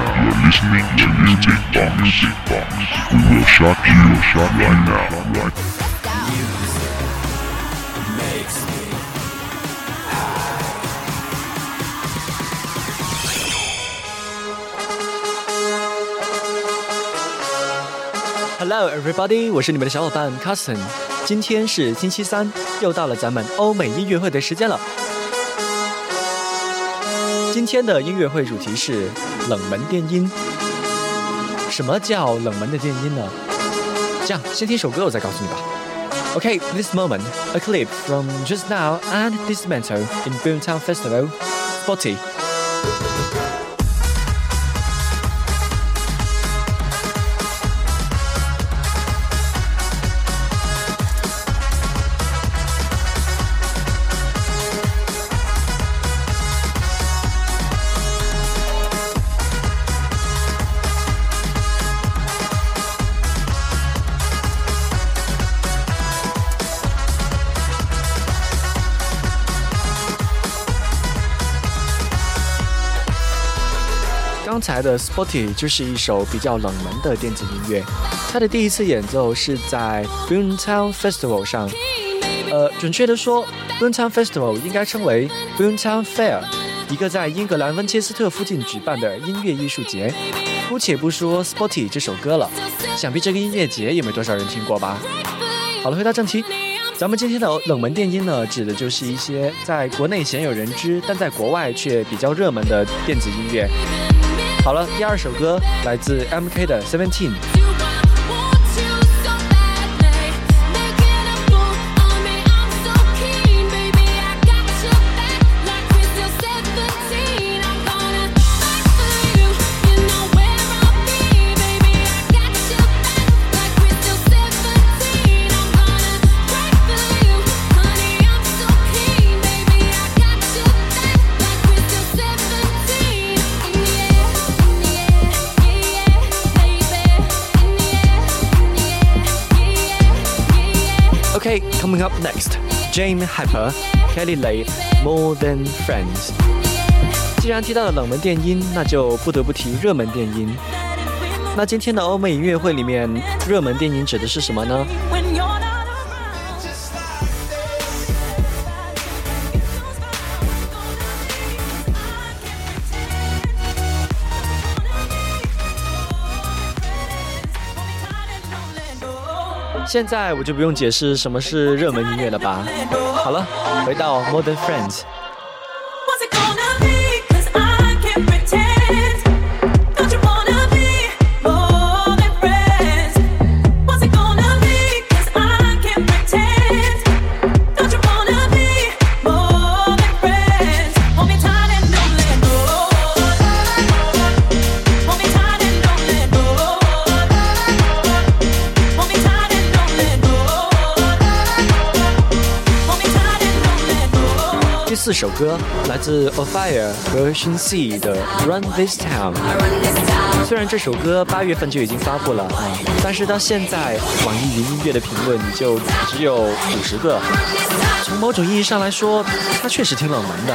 You're listening to Music Box. Music Box. We will shock you, shock right now. Right Hello, everybody！我是你们的小伙伴 Carson。今天是星期三，又到了咱们欧美音乐会的时间了。今天的音乐会主题是冷门电音。什么叫冷门的电音呢？这样，先听首歌，我再告诉你吧。Okay, this moment, a clip from just now and Dismantle in Boomtown Festival, Spotty. 刚才的 Spotty 就是一首比较冷门的电子音乐，它的第一次演奏是在 Boomtown Festival 上。呃，准确的说，Boomtown Festival 应该称为 Boomtown Fair，一个在英格兰温切斯特附近举办的音乐艺术节。姑且不说 Spotty 这首歌了，想必这个音乐节也没多少人听过吧。好了，回到正题，咱们今天的冷门电音呢，指的就是一些在国内鲜有人知，但在国外却比较热门的电子音乐。好了，第二首歌来自 MK 的 Seventeen。OK，coming up next, James Hyper, Kelly Lay, More Than Friends。既然提到了冷门电音，那就不得不提热门电音。那今天的欧美音乐会里面，热门电音指的是什么呢？现在我就不用解释什么是热门音乐了吧？好了，回到 Modern Friends。四首歌来自 A Fire 和 Shin C 的 Run This Town。虽然这首歌八月份就已经发布了啊，但是到现在网易云音乐的评论就只有五十个。从某种意义上来说，它确实挺冷门的。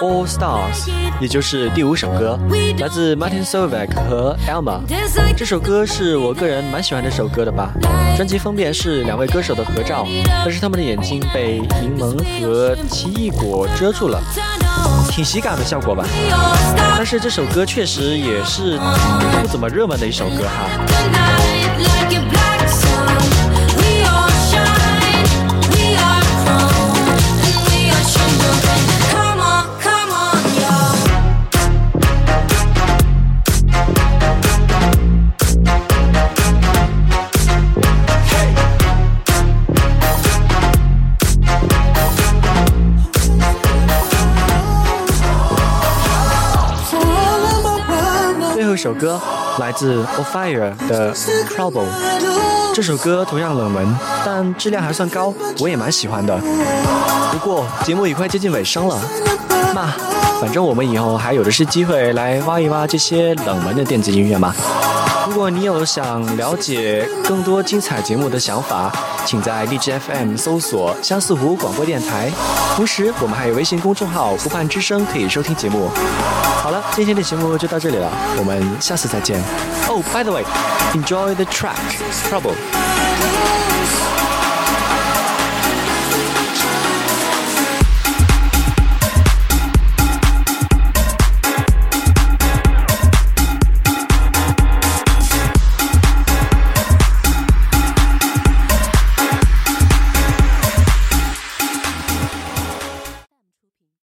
All Stars，也就是第五首歌，来自 Martin Solveig 和 Alma。这首歌是我个人蛮喜欢这首歌的吧。专辑封面是两位歌手的合照，但是他们的眼睛被柠檬和奇异果遮住了，挺喜感的效果吧。但是这首歌确实也是不怎么热门的一首歌哈。首歌来自 On Fire 的 Trouble。这首歌同样冷门，但质量还算高，我也蛮喜欢的。不过节目也快接近尾声了，那反正我们以后还有的是机会来挖一挖这些冷门的电子音乐嘛。如果你有想了解更多精彩节目的想法，请在荔枝 FM 搜索相思湖广播电台。同时，我们还有微信公众号“湖畔之声”可以收听节目。好了，今天的节目就到这里了，我们下次再见。Oh, by the way, enjoy the track Trouble.